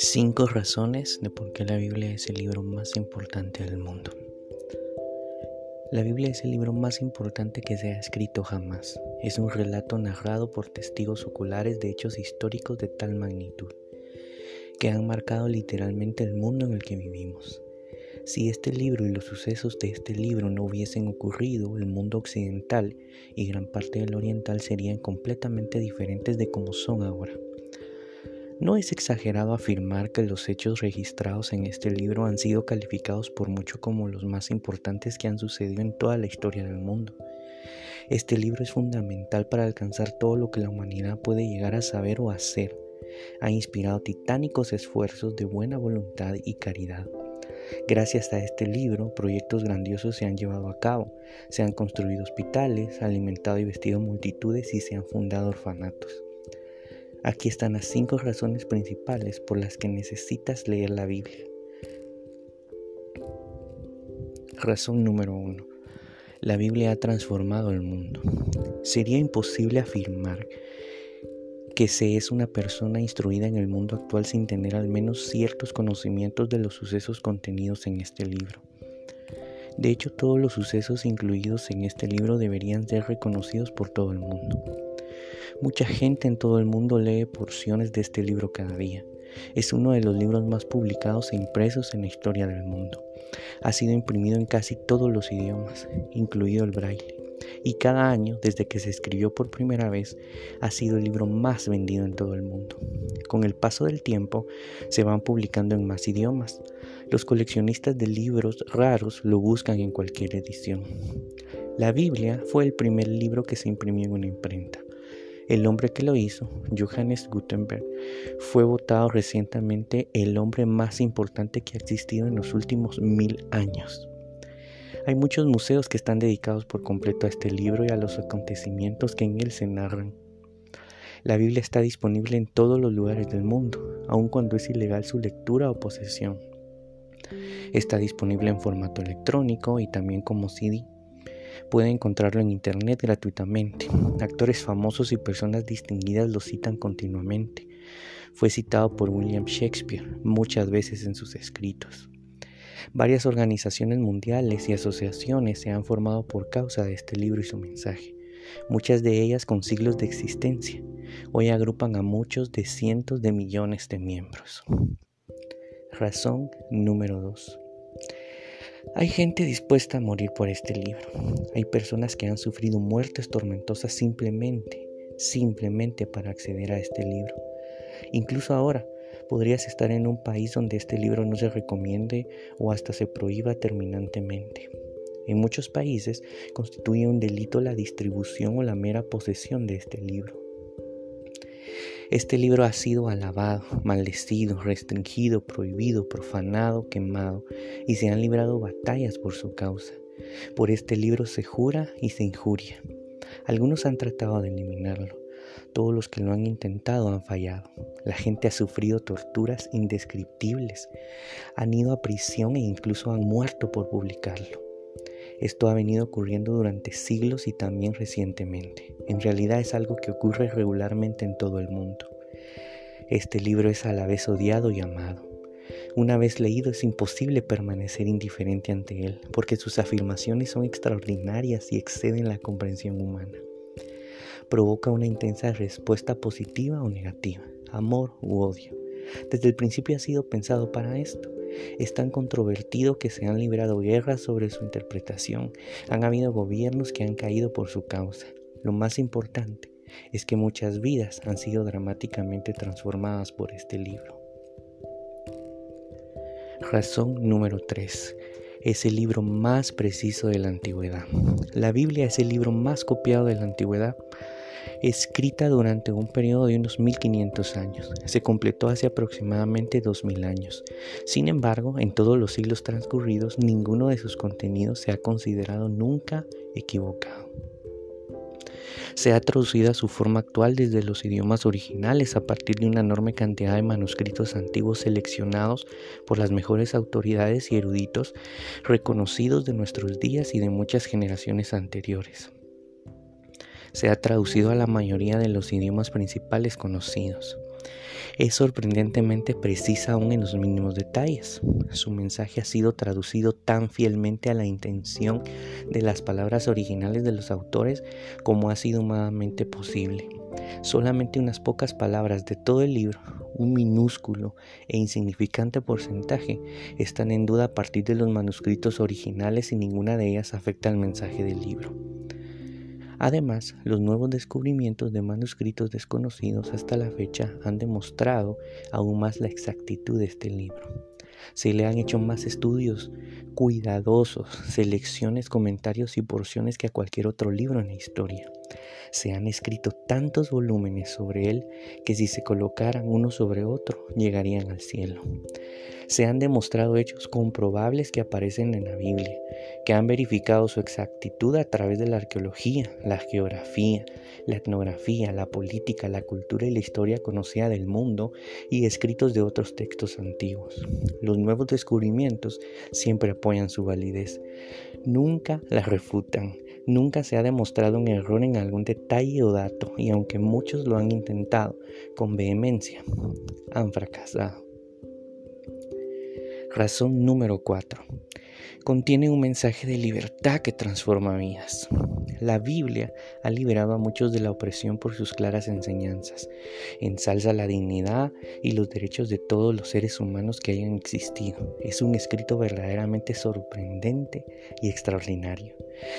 Cinco razones de por qué la Biblia es el libro más importante del mundo. La Biblia es el libro más importante que se ha escrito jamás. Es un relato narrado por testigos oculares de hechos históricos de tal magnitud, que han marcado literalmente el mundo en el que vivimos. Si este libro y los sucesos de este libro no hubiesen ocurrido, el mundo occidental y gran parte del oriental serían completamente diferentes de como son ahora. No es exagerado afirmar que los hechos registrados en este libro han sido calificados por mucho como los más importantes que han sucedido en toda la historia del mundo. Este libro es fundamental para alcanzar todo lo que la humanidad puede llegar a saber o hacer. Ha inspirado titánicos esfuerzos de buena voluntad y caridad. Gracias a este libro, proyectos grandiosos se han llevado a cabo, se han construido hospitales, alimentado y vestido multitudes y se han fundado orfanatos. Aquí están las cinco razones principales por las que necesitas leer la Biblia. Razón número uno. La Biblia ha transformado el mundo. Sería imposible afirmar que se es una persona instruida en el mundo actual sin tener al menos ciertos conocimientos de los sucesos contenidos en este libro. De hecho, todos los sucesos incluidos en este libro deberían ser reconocidos por todo el mundo. Mucha gente en todo el mundo lee porciones de este libro cada día. Es uno de los libros más publicados e impresos en la historia del mundo. Ha sido imprimido en casi todos los idiomas, incluido el braille. Y cada año, desde que se escribió por primera vez, ha sido el libro más vendido en todo el mundo. Con el paso del tiempo, se van publicando en más idiomas. Los coleccionistas de libros raros lo buscan en cualquier edición. La Biblia fue el primer libro que se imprimió en una imprenta. El hombre que lo hizo, Johannes Gutenberg, fue votado recientemente el hombre más importante que ha existido en los últimos mil años. Hay muchos museos que están dedicados por completo a este libro y a los acontecimientos que en él se narran. La Biblia está disponible en todos los lugares del mundo, aun cuando es ilegal su lectura o posesión. Está disponible en formato electrónico y también como CD. Puede encontrarlo en internet gratuitamente. Actores famosos y personas distinguidas lo citan continuamente. Fue citado por William Shakespeare muchas veces en sus escritos. Varias organizaciones mundiales y asociaciones se han formado por causa de este libro y su mensaje, muchas de ellas con siglos de existencia. Hoy agrupan a muchos de cientos de millones de miembros. Razón número 2. Hay gente dispuesta a morir por este libro. Hay personas que han sufrido muertes tormentosas simplemente, simplemente para acceder a este libro. Incluso ahora podrías estar en un país donde este libro no se recomiende o hasta se prohíba terminantemente. En muchos países constituye un delito la distribución o la mera posesión de este libro. Este libro ha sido alabado, maldecido, restringido, prohibido, profanado, quemado, y se han librado batallas por su causa. Por este libro se jura y se injuria. Algunos han tratado de eliminarlo. Todos los que lo han intentado han fallado. La gente ha sufrido torturas indescriptibles. Han ido a prisión e incluso han muerto por publicarlo. Esto ha venido ocurriendo durante siglos y también recientemente. En realidad es algo que ocurre regularmente en todo el mundo. Este libro es a la vez odiado y amado. Una vez leído es imposible permanecer indiferente ante él, porque sus afirmaciones son extraordinarias y exceden la comprensión humana. Provoca una intensa respuesta positiva o negativa, amor u odio. Desde el principio ha sido pensado para esto es tan controvertido que se han librado guerras sobre su interpretación. Han habido gobiernos que han caído por su causa. Lo más importante es que muchas vidas han sido dramáticamente transformadas por este libro. Razón número 3. Es el libro más preciso de la antigüedad. La Biblia es el libro más copiado de la antigüedad escrita durante un periodo de unos 1500 años. Se completó hace aproximadamente 2000 años. Sin embargo, en todos los siglos transcurridos, ninguno de sus contenidos se ha considerado nunca equivocado. Se ha traducido a su forma actual desde los idiomas originales a partir de una enorme cantidad de manuscritos antiguos seleccionados por las mejores autoridades y eruditos reconocidos de nuestros días y de muchas generaciones anteriores se ha traducido a la mayoría de los idiomas principales conocidos. Es sorprendentemente precisa aún en los mínimos detalles. Su mensaje ha sido traducido tan fielmente a la intención de las palabras originales de los autores como ha sido humanamente posible. Solamente unas pocas palabras de todo el libro, un minúsculo e insignificante porcentaje, están en duda a partir de los manuscritos originales y ninguna de ellas afecta al mensaje del libro. Además, los nuevos descubrimientos de manuscritos desconocidos hasta la fecha han demostrado aún más la exactitud de este libro. Se le han hecho más estudios cuidadosos, selecciones, comentarios y porciones que a cualquier otro libro en la historia. Se han escrito tantos volúmenes sobre él que si se colocaran uno sobre otro llegarían al cielo. Se han demostrado hechos comprobables que aparecen en la Biblia, que han verificado su exactitud a través de la arqueología, la geografía, la etnografía, la política, la cultura y la historia conocida del mundo y escritos de otros textos antiguos. Los nuevos descubrimientos siempre apoyan su validez, nunca la refutan Nunca se ha demostrado un error en algún detalle o dato y aunque muchos lo han intentado con vehemencia, han fracasado. Razón número 4 contiene un mensaje de libertad que transforma vidas. La Biblia ha liberado a muchos de la opresión por sus claras enseñanzas, ensalza la dignidad y los derechos de todos los seres humanos que hayan existido. Es un escrito verdaderamente sorprendente y extraordinario.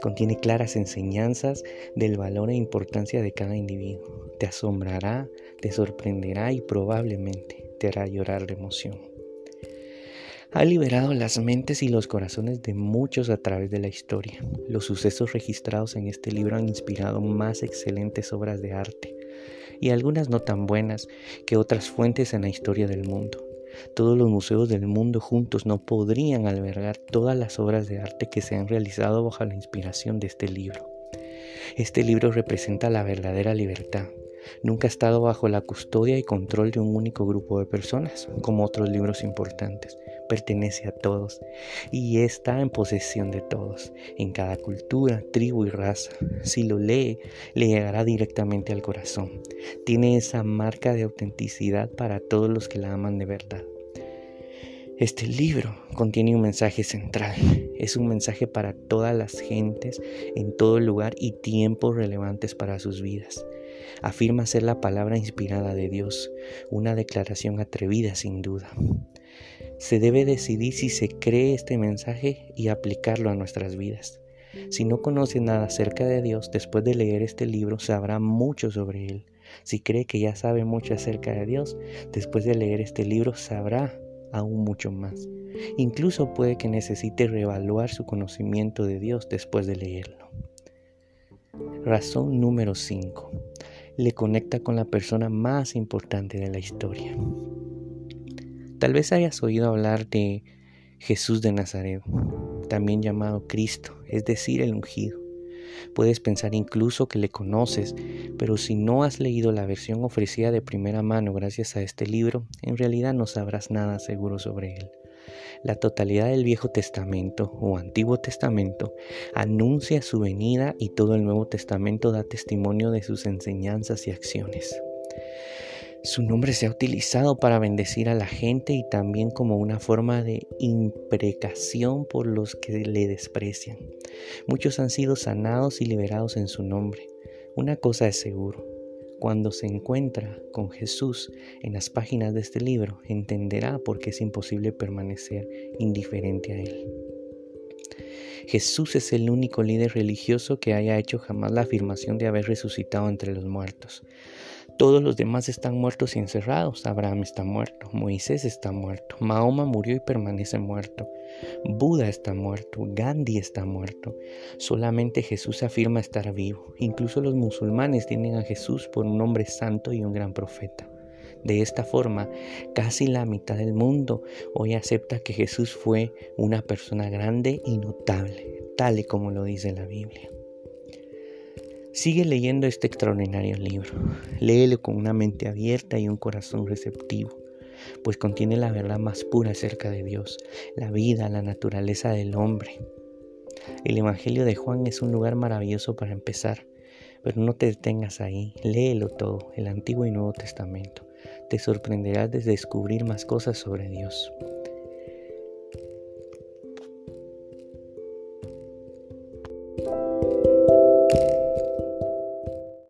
Contiene claras enseñanzas del valor e importancia de cada individuo. Te asombrará, te sorprenderá y probablemente te hará llorar de emoción ha liberado las mentes y los corazones de muchos a través de la historia. Los sucesos registrados en este libro han inspirado más excelentes obras de arte, y algunas no tan buenas que otras fuentes en la historia del mundo. Todos los museos del mundo juntos no podrían albergar todas las obras de arte que se han realizado bajo la inspiración de este libro. Este libro representa la verdadera libertad, Nunca ha estado bajo la custodia y control de un único grupo de personas, como otros libros importantes. Pertenece a todos y está en posesión de todos, en cada cultura, tribu y raza. Si lo lee, le llegará directamente al corazón. Tiene esa marca de autenticidad para todos los que la aman de verdad. Este libro contiene un mensaje central. Es un mensaje para todas las gentes en todo lugar y tiempos relevantes para sus vidas afirma ser la palabra inspirada de Dios, una declaración atrevida sin duda. Se debe decidir si se cree este mensaje y aplicarlo a nuestras vidas. Si no conoce nada acerca de Dios, después de leer este libro sabrá mucho sobre Él. Si cree que ya sabe mucho acerca de Dios, después de leer este libro sabrá aún mucho más. Incluso puede que necesite reevaluar su conocimiento de Dios después de leerlo. Razón número 5 le conecta con la persona más importante de la historia. Tal vez hayas oído hablar de Jesús de Nazaret, también llamado Cristo, es decir, el ungido. Puedes pensar incluso que le conoces, pero si no has leído la versión ofrecida de primera mano gracias a este libro, en realidad no sabrás nada seguro sobre él. La totalidad del Viejo Testamento o Antiguo Testamento anuncia su venida y todo el Nuevo Testamento da testimonio de sus enseñanzas y acciones. Su nombre se ha utilizado para bendecir a la gente y también como una forma de imprecación por los que le desprecian. Muchos han sido sanados y liberados en su nombre. Una cosa es seguro, cuando se encuentra con Jesús en las páginas de este libro, entenderá por qué es imposible permanecer indiferente a Él. Jesús es el único líder religioso que haya hecho jamás la afirmación de haber resucitado entre los muertos. Todos los demás están muertos y encerrados. Abraham está muerto, Moisés está muerto, Mahoma murió y permanece muerto, Buda está muerto, Gandhi está muerto. Solamente Jesús afirma estar vivo. Incluso los musulmanes tienen a Jesús por un hombre santo y un gran profeta. De esta forma, casi la mitad del mundo hoy acepta que Jesús fue una persona grande y notable, tal y como lo dice la Biblia. Sigue leyendo este extraordinario libro. Léelo con una mente abierta y un corazón receptivo, pues contiene la verdad más pura acerca de Dios, la vida, la naturaleza del hombre. El Evangelio de Juan es un lugar maravilloso para empezar. Pero no te detengas ahí, léelo todo, el Antiguo y Nuevo Testamento. Te sorprenderás de descubrir más cosas sobre Dios.